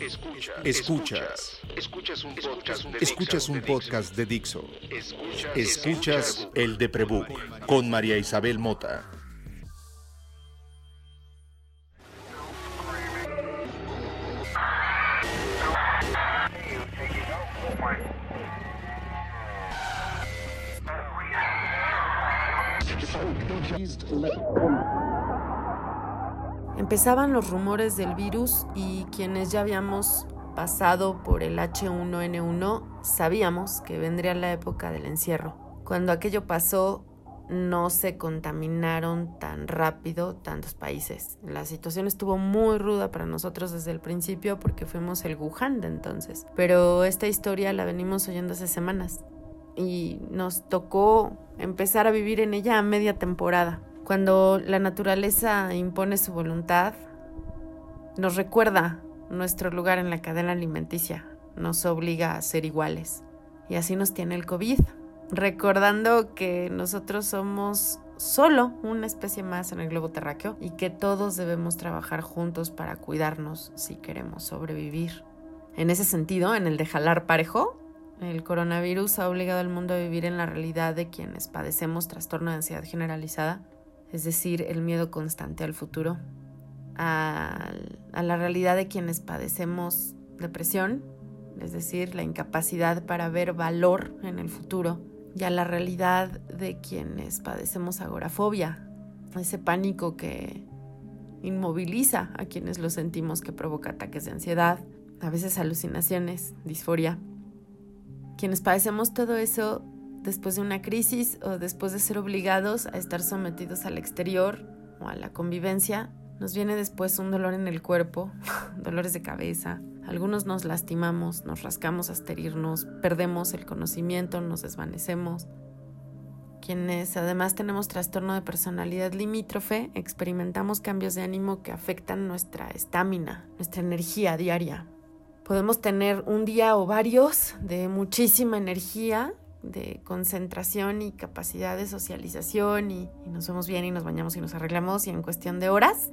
Escuchas. Escuchas. Escuchas un podcast de, Escuchas un podcast de Dixo. Escuchas el de Prebook con María Isabel Mota. Empezaban los rumores del virus y quienes ya habíamos pasado por el H1N1 sabíamos que vendría la época del encierro. Cuando aquello pasó no se contaminaron tan rápido tantos países. La situación estuvo muy ruda para nosotros desde el principio porque fuimos el Wuhan de entonces. Pero esta historia la venimos oyendo hace semanas y nos tocó empezar a vivir en ella a media temporada. Cuando la naturaleza impone su voluntad, nos recuerda nuestro lugar en la cadena alimenticia, nos obliga a ser iguales. Y así nos tiene el COVID, recordando que nosotros somos solo una especie más en el globo terráqueo y que todos debemos trabajar juntos para cuidarnos si queremos sobrevivir. En ese sentido, en el de jalar parejo, el coronavirus ha obligado al mundo a vivir en la realidad de quienes padecemos trastorno de ansiedad generalizada, es decir, el miedo constante al futuro, a, la realidad de quienes padecemos depresión, es decir, la incapacidad para ver valor en el futuro, y a la realidad de quienes padecemos agorafobia, ese pánico que inmoviliza a quienes lo sentimos que provoca ataques de ansiedad, a veces alucinaciones, disforia. Quienes padecemos todo eso después de una crisis o después de ser obligados a estar sometidos al exterior o a la convivencia, nos viene después un dolor en el cuerpo, dolores de cabeza. Algunos nos lastimamos, nos rascamos hasta herirnos, perdemos el conocimiento, nos desvanecemos. Quienes además tenemos trastorno de personalidad limítrofe, experimentamos cambios de ánimo que afectan nuestra estamina, nuestra energía diaria. Podemos tener un día o varios de muchísima energía, de concentración y capacidad de socialización y, nos vemos bien y nos bañamos y nos arreglamos y en cuestión de horas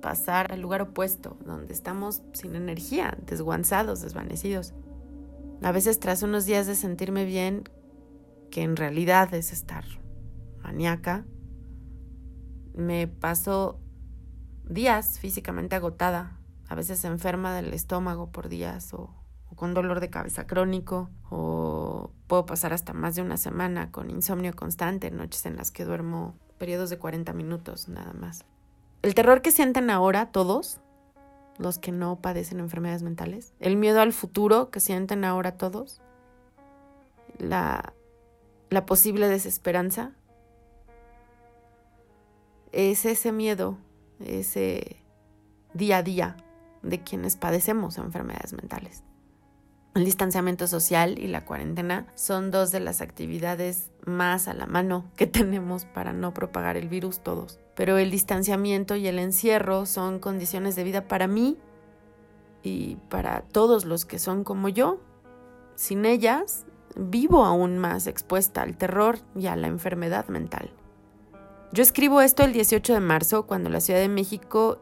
pasar al lugar opuesto, donde estamos sin energía, desguanzados, desvanecidos. A veces tras unos días de sentirme bien, que en realidad es estar maníaca, me paso días físicamente agotada, a veces enferma del estómago por días o, con dolor de cabeza crónico o puedo pasar hasta más de una semana con insomnio constante, noches en las que duermo periodos de 40 minutos nada más. El terror que sienten ahora todos, los que no padecen enfermedades mentales, el miedo al futuro que sienten ahora todos, la, la posible desesperanza, es ese miedo, ese día a día de quienes padecemos enfermedades mentales. El distanciamiento social y la cuarentena son dos de las actividades más a la mano que tenemos para no propagar el virus todos. Pero el distanciamiento y el encierro son condiciones de vida para mí y para todos los que son como yo. Sin ellas, vivo aún más expuesta al terror y a la enfermedad mental. Yo escribo esto el 18 de marzo, cuando la Ciudad de México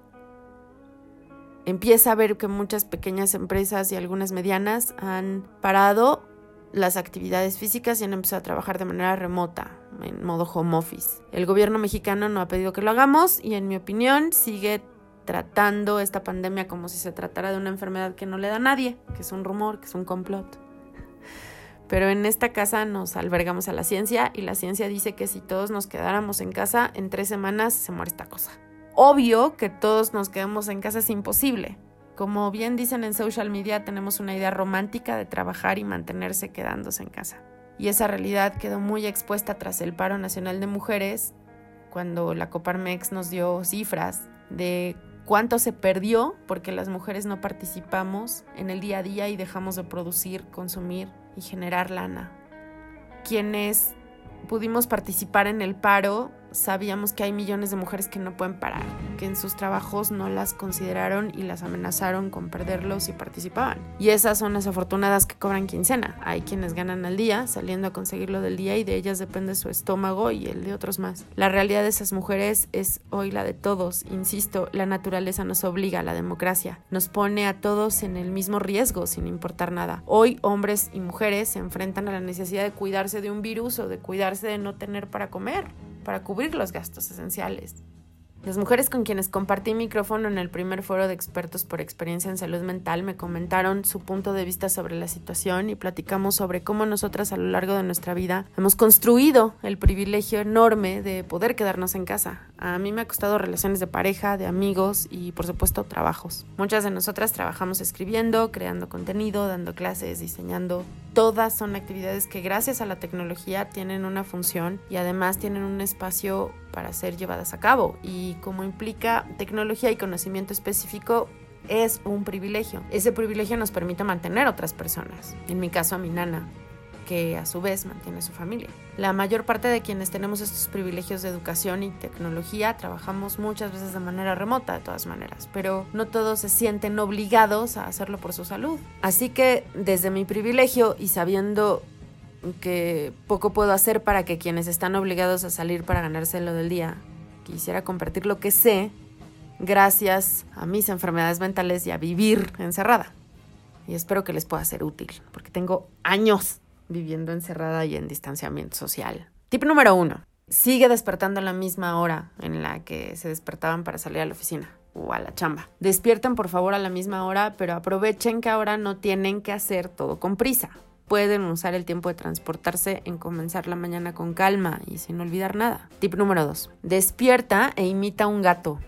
empieza a ver que muchas pequeñas empresas y algunas medianas han parado las actividades físicas y han empezado a trabajar de manera remota, en modo home office. El gobierno mexicano no ha pedido que lo hagamos y en mi opinión sigue tratando esta pandemia como si se tratara de una enfermedad que no le da a nadie, que es un rumor, que es un complot. Pero en esta casa nos albergamos a la ciencia y la ciencia dice que si todos nos quedáramos en casa, en tres semanas se muere esta cosa obvio que todos nos quedemos en casa es imposible. Como bien dicen en social media, tenemos una idea romántica de trabajar y mantenerse quedándose en casa. Y esa realidad quedó muy expuesta tras el paro nacional de mujeres, cuando la Coparmex nos dio cifras de cuánto se perdió porque las mujeres no participamos en el día a día y dejamos de producir, consumir y generar lana. Quienes pudimos participar en el paro sabíamos que hay millones de mujeres que no pueden parar que en sus trabajos no las consideraron y las amenazaron con perderlos y participaban. Y esas son las afortunadas que cobran quincena. Hay quienes ganan al día saliendo a conseguirlo del día y de ellas depende su estómago y el de otros más. La realidad de esas mujeres es hoy la de todos. Insisto, la naturaleza nos obliga a la democracia. Nos pone a todos en el mismo riesgo sin importar nada. Hoy hombres y mujeres se enfrentan a la necesidad de cuidarse de un virus o de cuidarse de no tener para comer, para cubrir los gastos esenciales. Las mujeres con quienes compartí micrófono en el primer foro de expertos por experiencia en salud mental me comentaron su punto de vista sobre la situación y platicamos sobre cómo nosotras a lo largo de nuestra vida hemos construido el privilegio enorme de poder quedarnos en casa. A mí me ha costado relaciones de pareja, de amigos y por supuesto trabajos. Muchas de nosotras trabajamos escribiendo, creando contenido, dando clases, diseñando. Todas son actividades que gracias a la tecnología tienen una función y además tienen un espacio para ser llevadas a cabo y como implica tecnología y conocimiento específico es un privilegio. Ese privilegio nos permite mantener otras personas, en mi caso a mi nana, que a su vez mantiene su familia. La mayor parte de quienes tenemos estos privilegios de educación y tecnología trabajamos muchas veces de manera remota de todas maneras, pero no todos se sienten obligados a hacerlo por su salud. Así que desde mi privilegio y sabiendo que poco puedo hacer para que quienes están obligados a salir para ganarse lo del día, quisiera compartir lo que sé gracias a mis enfermedades mentales y a vivir encerrada. Y espero que les pueda ser útil, porque tengo años viviendo encerrada y en distanciamiento social. Tip número uno. Sigue despertando a la misma hora en la que se despertaban para salir a la oficina o a la chamba. Despierten por favor a la misma hora, pero aprovechen que ahora no tienen que hacer todo con prisa pueden usar el tiempo de transportarse en comenzar la mañana con calma y sin olvidar nada. Tip número 2. Despierta e imita a un gato.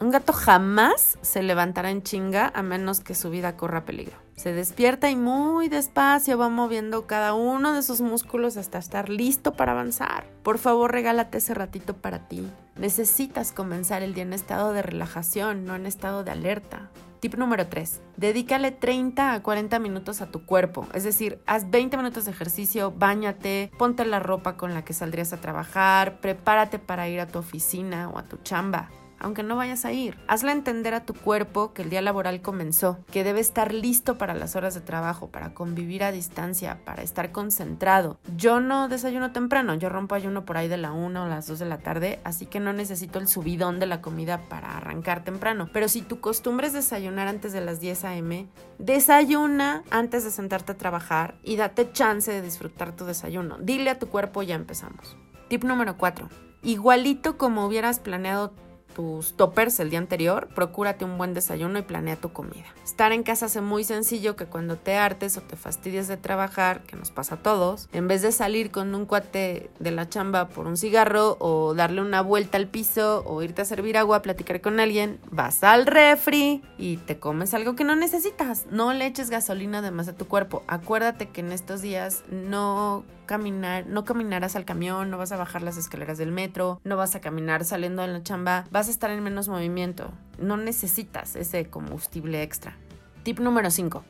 Un gato jamás se levantará en chinga a menos que su vida corra peligro. Se despierta y muy despacio va moviendo cada uno de sus músculos hasta estar listo para avanzar. Por favor, regálate ese ratito para ti. Necesitas comenzar el día en estado de relajación, no en estado de alerta. Tip número 3. Dedícale 30 a 40 minutos a tu cuerpo. Es decir, haz 20 minutos de ejercicio, bañate, ponte la ropa con la que saldrías a trabajar, prepárate para ir a tu oficina o a tu chamba aunque no vayas a ir. Hazle entender a tu cuerpo que el día laboral comenzó, que debe estar listo para las horas de trabajo, para convivir a distancia, para estar concentrado. Yo no desayuno temprano, yo rompo ayuno por ahí de la 1 o las 2 de la tarde, así que no necesito el subidón de la comida para arrancar temprano. Pero si tu costumbre es desayunar antes de las 10 a.m., desayuna antes de sentarte a trabajar y date chance de disfrutar tu desayuno. Dile a tu cuerpo ya empezamos. Tip número 4. Igualito como hubieras planeado tus toppers el día anterior, procúrate un buen desayuno y planea tu comida. Estar en casa hace muy sencillo que cuando te hartes o te fastidies de trabajar, que nos pasa a todos, en vez de salir con un cuate de la chamba por un cigarro o darle una vuelta al piso o irte a servir agua, platicar con alguien, vas al refri y te comes algo que no necesitas. No le eches gasolina de más a tu cuerpo. Acuérdate que en estos días no caminar, no caminarás al camión, no vas a bajar las escaleras del metro, no vas a caminar saliendo de la chamba, vas a estar en menos movimiento. No necesitas ese combustible extra. Tip número 5.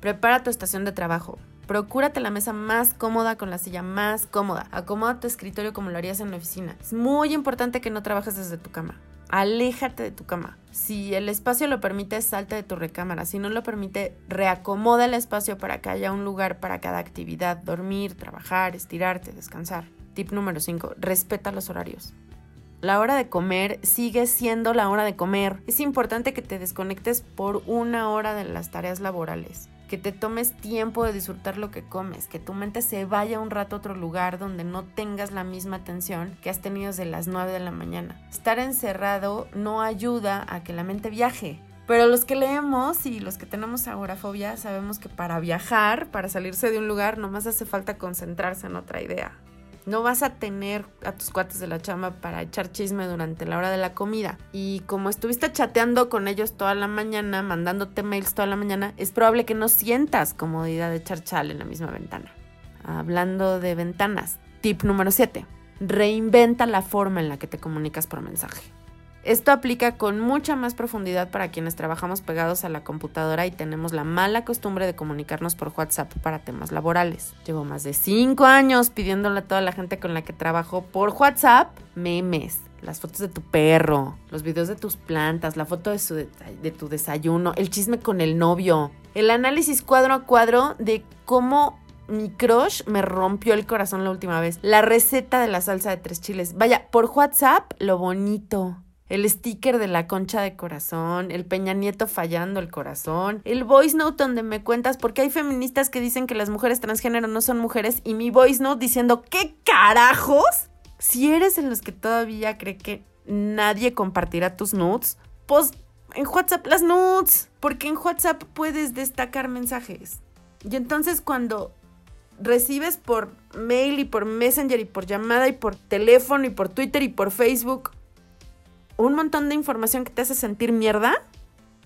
Prepara tu estación de trabajo. Procúrate la mesa más cómoda con la silla más cómoda. Acomoda tu escritorio como lo harías en la oficina. Es muy importante que no trabajes desde tu cama aléjate de tu cama. Si el espacio lo permite, salte de tu recámara. Si no lo permite, reacomoda el espacio para que haya un lugar para cada actividad, dormir, trabajar, estirarte, descansar. Tip número 5, respeta los horarios. La hora de comer sigue siendo la hora de comer. Es importante que te desconectes por una hora de las tareas laborales que te tomes tiempo de disfrutar lo que comes, que tu mente se vaya un rato a otro lugar donde no tengas la misma atención que has tenido desde las 9 de la mañana. Estar encerrado no ayuda a que la mente viaje. Pero los que leemos y los que tenemos agorafobia sabemos que para viajar, para salirse de un lugar, nomás hace falta concentrarse en otra idea. No vas a tener a tus cuates de la chamba para echar chisme durante la hora de la comida. Y como estuviste chateando con ellos toda la mañana, mandándote mails toda la mañana, es probable que no sientas comodidad de echar chal en la misma ventana. Hablando de ventanas, tip número 7. Reinventa la forma en la que te comunicas por mensaje. Esto aplica con mucha más profundidad para quienes trabajamos pegados a la computadora y tenemos la mala costumbre de comunicarnos por WhatsApp para temas laborales. Llevo más de 5 años pidiéndole a toda la gente con la que trabajo por WhatsApp memes, las fotos de tu perro, los videos de tus plantas, la foto de, de, tu desayuno, el chisme con el novio, el análisis cuadro a cuadro de cómo mi crush me rompió el corazón la última vez, la receta de la salsa de tres chiles. Vaya, por WhatsApp, lo bonito. El sticker de la concha de corazón, el Peña Nieto fallando el corazón, el voice note donde me cuentas porque hay feministas que dicen que las mujeres transgénero no son mujeres y mi voice note diciendo ¿qué carajos? Si eres en los que todavía cree que nadie compartirá tus notes, pues en WhatsApp las notes, porque en WhatsApp puedes destacar mensajes. Y entonces cuando recibes por mail y por Messenger y por llamada y por teléfono y por Twitter y por Facebook un montón de información que te hace sentir mierda,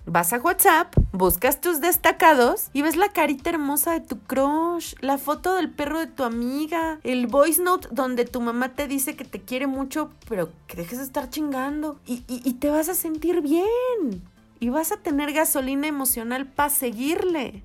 Vas a WhatsApp, buscas tus destacados y ves la carita hermosa de tu crush, la foto del perro de tu amiga, el voice note donde tu mamá te dice que te quiere mucho, pero que dejes de estar chingando. Y, y te vas a sentir bien. Y vas a tener gasolina emocional para seguirle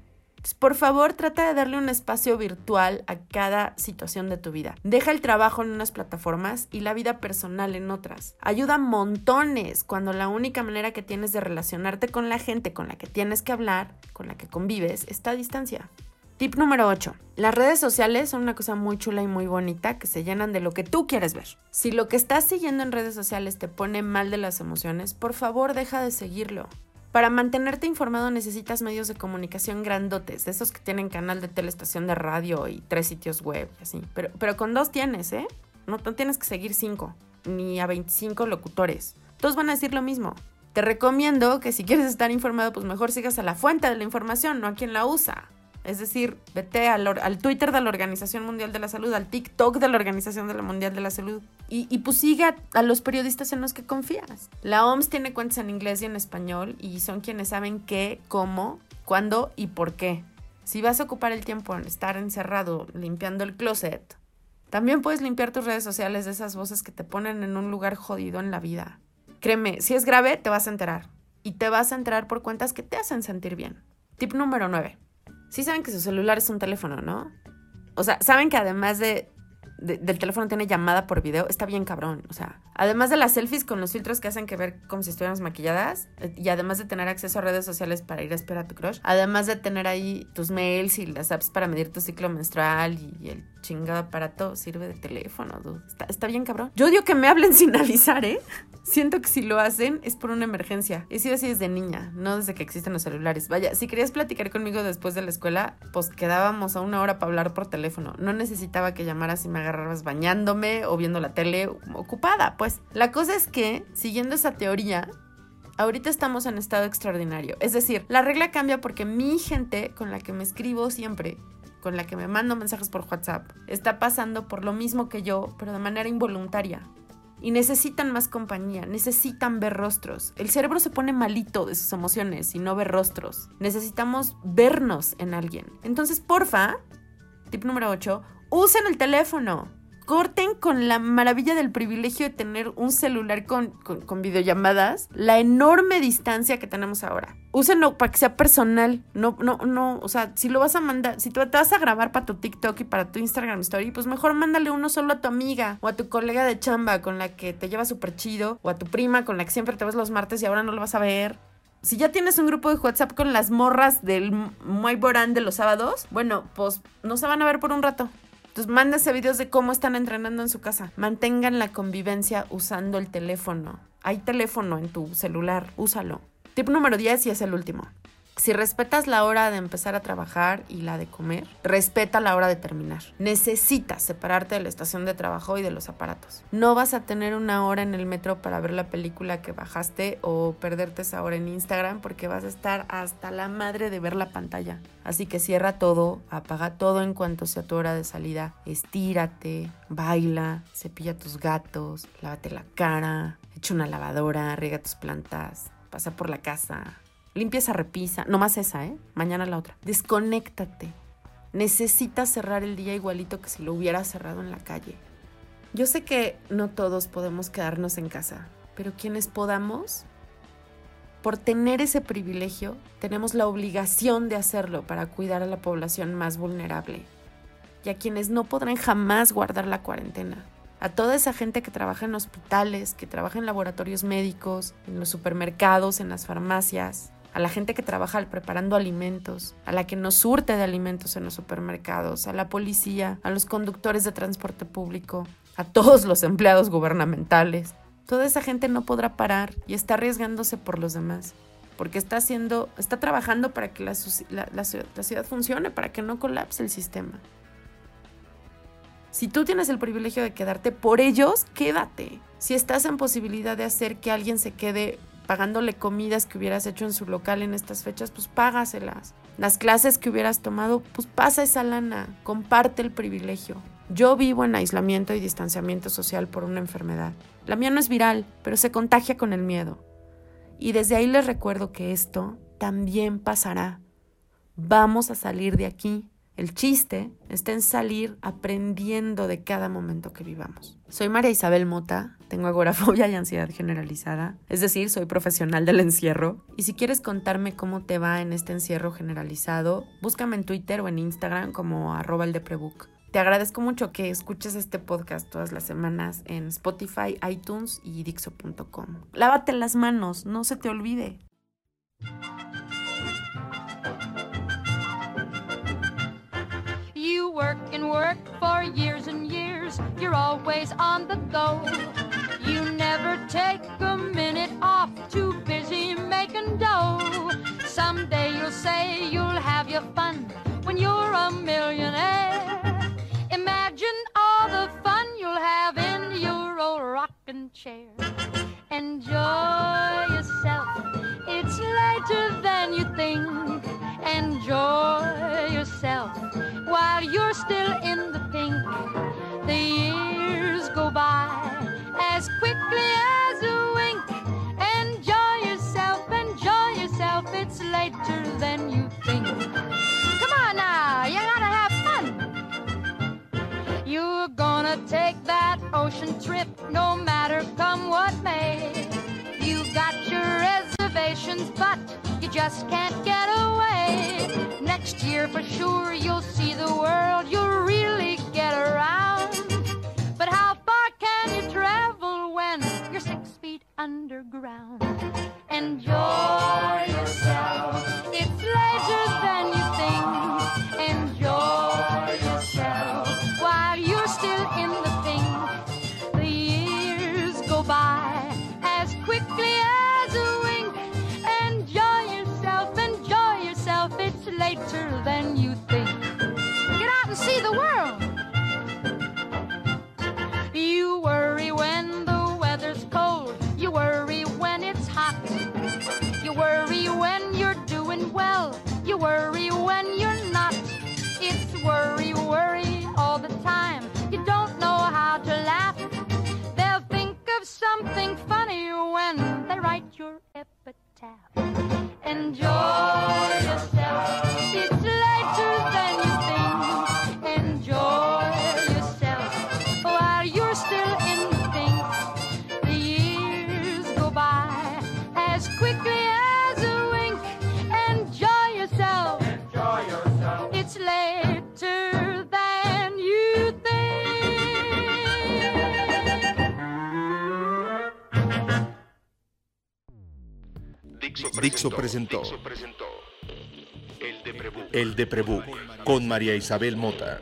por favor, trata de darle un espacio virtual a cada situación de tu vida. Deja el trabajo en unas plataformas y la vida personal en otras. Ayuda montones cuando la única manera que tienes de relacionarte con la gente con la que tienes que hablar, con la que convives, está a distancia. Tip número 8. Las redes sociales son una cosa muy chula y muy bonita que se llenan de lo que tú quieres ver. Si lo que estás siguiendo en redes sociales te pone mal de las emociones, por favor deja de seguirlo. Para mantenerte informado necesitas medios de comunicación grandotes, de esos que tienen canal de telestación de radio y tres sitios web y así. Pero, pero con dos tienes, ¿eh? No, no tienes que seguir cinco, ni a 25 locutores. Todos van a decir lo mismo. Te recomiendo que si quieres estar informado, pues mejor sigas a la fuente de la información, no a quien la usa. Es decir, vete al, Twitter de la Organización Mundial de la Salud, al TikTok de la Organización de la Mundial de la Salud y, y pues siga a los periodistas en los que confías. La OMS tiene cuentas en inglés y en español y son quienes saben qué, cómo, cuándo y por qué. Si vas a ocupar el tiempo en estar encerrado limpiando el closet, también puedes limpiar tus redes sociales de esas voces que te ponen en un lugar jodido en la vida. Créeme, si es grave, te vas a enterar. Y te vas a enterar por cuentas que te hacen sentir bien. Tip número 9 sí saben que su celular es un teléfono, ¿no? O sea, saben que además de, del teléfono tiene llamada por video, está bien cabrón. O sea, además de las selfies con los filtros que hacen que ver como si estuviéramos maquilladas, eh, y además de tener acceso a redes sociales para ir a esperar a tu crush, además de tener ahí tus mails y las apps para medir tu ciclo menstrual y, el chingado aparato, sirve de teléfono, está bien cabrón. Yo odio que me hablen sin avisar, ¿eh? Siento que si lo hacen es por una emergencia. He sido así desde niña, no desde que existen los celulares. Vaya, si querías platicar conmigo después de la escuela, pues quedábamos a una hora para hablar por teléfono. No necesitaba que llamaras y me agarraras bañándome o viendo la tele ocupada, pues. La cosa es que, siguiendo esa teoría, ahorita estamos en estado extraordinario. Es decir, la regla cambia porque mi gente con la que me escribo siempre con la que me mando mensajes por WhatsApp está pasando por lo mismo que yo, pero de manera involuntaria y necesitan más compañía, necesitan ver rostros. El cerebro se pone malito de sus emociones y no ve rostros. Necesitamos vernos en alguien. Entonces, porfa, tip número 8, usen el teléfono corten con la maravilla del privilegio de tener un celular con, videollamadas, la enorme distancia que tenemos ahora. Úsenlo para que sea personal. No, no, no, o sea, si lo vas a mandar, si tú te vas a grabar para tu TikTok y para tu Instagram Story, pues mejor mándale uno solo a tu amiga o a tu colega de chamba con la que te lleva súper chido o a tu prima con la que siempre te ves los martes y ahora no lo vas a ver si ya tienes un grupo de WhatsApp con las morras del Muy Borán de los sábados, bueno, pues no se van a ver por un rato. Entonces, mándase videos de cómo están entrenando en su casa. Mantengan la convivencia usando el teléfono. Hay teléfono en tu celular, úsalo. Tip número 10 y es el último. Si respetas la hora de empezar a trabajar y la de comer, respeta la hora de terminar. Necesitas separarte de la estación de trabajo y de los aparatos. No vas a tener una hora en el metro para ver la película que bajaste o perderte esa hora en Instagram porque vas a estar hasta la madre de ver la pantalla. Así que cierra todo, apaga todo en cuanto sea tu hora de salida. Estírate, baila, cepilla tus gatos, lávate la cara, echa una lavadora, riega tus plantas, pasa por la casa, Limpia esa repisa, no más esa, ¿eh? Mañana la otra. Desconéctate. Necesitas cerrar el día igualito que si lo hubieras cerrado en la calle. Yo sé que no todos podemos quedarnos en casa, pero quienes podamos, por tener ese privilegio, tenemos la obligación de hacerlo para cuidar a la población más vulnerable y a quienes no podrán jamás guardar la cuarentena. a toda esa gente que trabaja en hospitales, que trabaja en laboratorios médicos, en los supermercados, en las farmacias, a la gente que trabaja preparando alimentos, a la que nos surte de alimentos en los supermercados, a la policía, a los conductores de transporte público, a todos los empleados gubernamentales. Toda esa gente no podrá parar y está arriesgándose por los demás, porque está haciendo, está trabajando para que la, la ciudad funcione, para que no colapse el sistema. Si tú tienes el privilegio de quedarte por ellos, quédate. Si estás en posibilidad de hacer que alguien se quede pagándole comidas que hubieras hecho en su local en estas fechas, pues págaselas. Las clases que hubieras tomado, pues pasa esa lana, comparte el privilegio. Yo vivo en aislamiento y distanciamiento social por una enfermedad. La mía no es viral, pero se contagia con el miedo. Y desde ahí les recuerdo que esto también pasará. Vamos a salir de aquí el chiste está en salir aprendiendo de cada momento que vivamos. Soy María Isabel Mota, tengo agorafobia y ansiedad generalizada, es decir, soy profesional del encierro. Y si quieres contarme cómo te va en este encierro generalizado, búscame en Twitter o en Instagram como arroba el. Te agradezco mucho que escuches este podcast todas las semanas en Spotify, iTunes y Dixo.com. Lávate las manos, no se te olvide. Work and work for years and years. You're always on the go. You never take a minute off, too busy making dough. Someday you'll say you'll have your fun when you're a millionaire. Imagine all the fun you'll have in your old rocking chair. Enjoy yourself, it's later than you think. Enjoy yourself while you're still in the pink. The years go by as quickly as a wink. Enjoy yourself, enjoy yourself, it's later than you think. Come on now, you gotta have fun. You're gonna take that ocean trip no matter come what may. You've got your reservations, but you just can't get away. Year for sure you'll see the world, you'll really get around. But how far can you travel when you're six feet underground? Enjoy Dixo presentó. El de Prebook con María Isabel Mota.